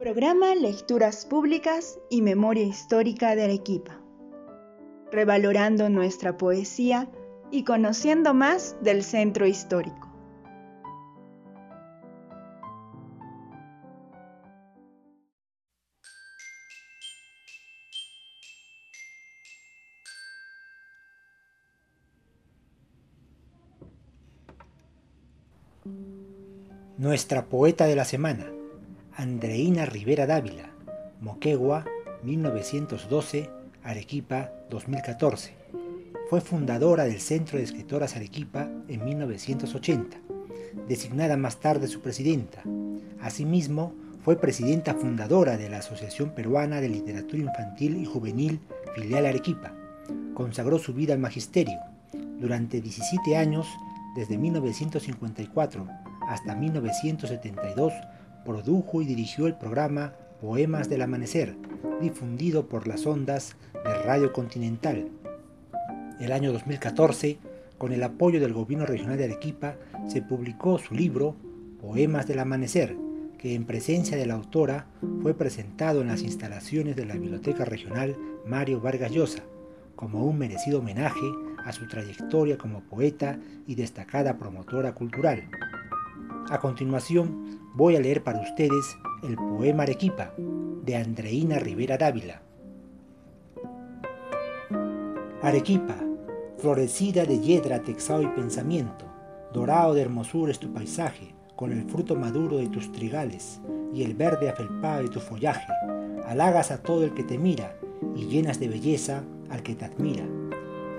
Programa Lecturas Públicas y Memoria Histórica de Arequipa. Revalorando nuestra poesía y conociendo más del centro histórico. Nuestra poeta de la semana, Andreina Rivera Dávila, Moquegua, 1912, Arequipa, 2014. Fue fundadora del Centro de Escritoras Arequipa en 1980, designada más tarde su presidenta. Asimismo, fue presidenta fundadora de la Asociación Peruana de Literatura Infantil y Juvenil Filial Arequipa. Consagró su vida al magisterio. Durante 17 años, desde 1954 hasta 1972 produjo y dirigió el programa Poemas del Amanecer, difundido por las ondas de Radio Continental. El año 2014, con el apoyo del Gobierno Regional de Arequipa, se publicó su libro Poemas del Amanecer, que en presencia de la autora fue presentado en las instalaciones de la Biblioteca Regional Mario Vargas Llosa, como un merecido homenaje a su trayectoria como poeta y destacada promotora cultural. A continuación, voy a leer para ustedes el poema Arequipa de Andreina Rivera Dávila. Arequipa, florecida de yedra, texao y pensamiento, dorado de hermosura es tu paisaje, con el fruto maduro de tus trigales y el verde afelpado de tu follaje. Halagas a todo el que te mira y llenas de belleza al que te admira.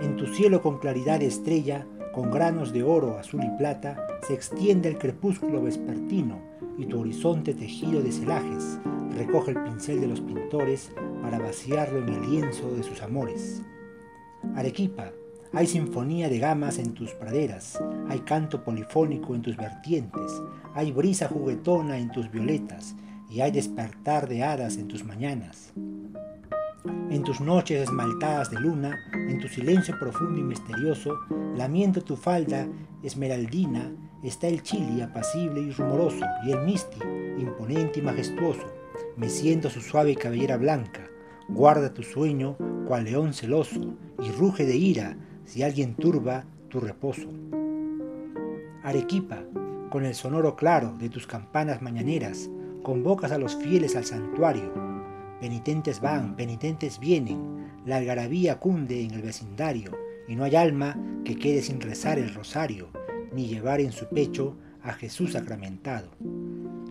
En tu cielo con claridad de estrella con granos de oro, azul y plata, se extiende el crepúsculo vespertino y tu horizonte tejido de celajes recoge el pincel de los pintores para vaciarlo en el lienzo de sus amores. Arequipa, hay sinfonía de gamas en tus praderas, hay canto polifónico en tus vertientes, hay brisa juguetona en tus violetas y hay despertar de hadas en tus mañanas. En tus noches esmaltadas de luna, en tu silencio profundo y misterioso, lamiendo tu falda esmeraldina, está el chili apacible y rumoroso, y el misti, imponente y majestuoso, meciendo su suave cabellera blanca, guarda tu sueño cual león celoso, y ruge de ira si alguien turba tu reposo. Arequipa, con el sonoro claro de tus campanas mañaneras, convocas a los fieles al santuario, Penitentes van, penitentes vienen, la algarabía cunde en el vecindario, y no hay alma que quede sin rezar el rosario, ni llevar en su pecho a Jesús sacramentado.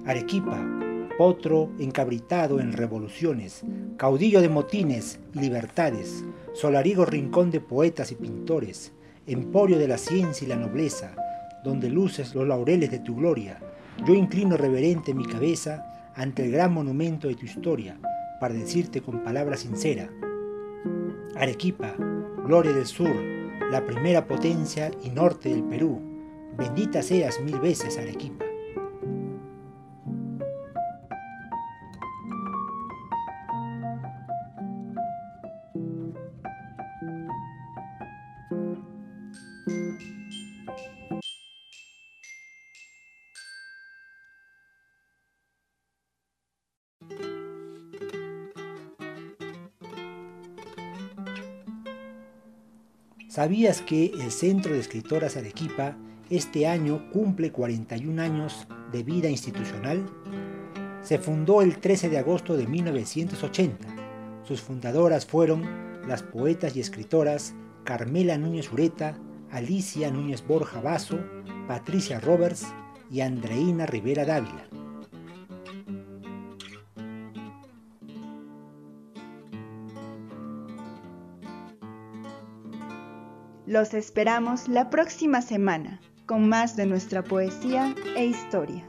Arequipa, potro encabritado en revoluciones, caudillo de motines y libertades, solarigo rincón de poetas y pintores, emporio de la ciencia y la nobleza, donde luces los laureles de tu gloria, yo inclino reverente mi cabeza ante el gran monumento de tu historia, para decirte con palabras sinceras, Arequipa, gloria del sur, la primera potencia y norte del Perú, bendita seas mil veces Arequipa. ¿Sabías que el Centro de Escritoras Arequipa este año cumple 41 años de vida institucional? Se fundó el 13 de agosto de 1980. Sus fundadoras fueron las poetas y escritoras Carmela Núñez Ureta, Alicia Núñez Borja Vaso, Patricia Roberts y Andreina Rivera Dávila. Los esperamos la próxima semana con más de nuestra poesía e historia.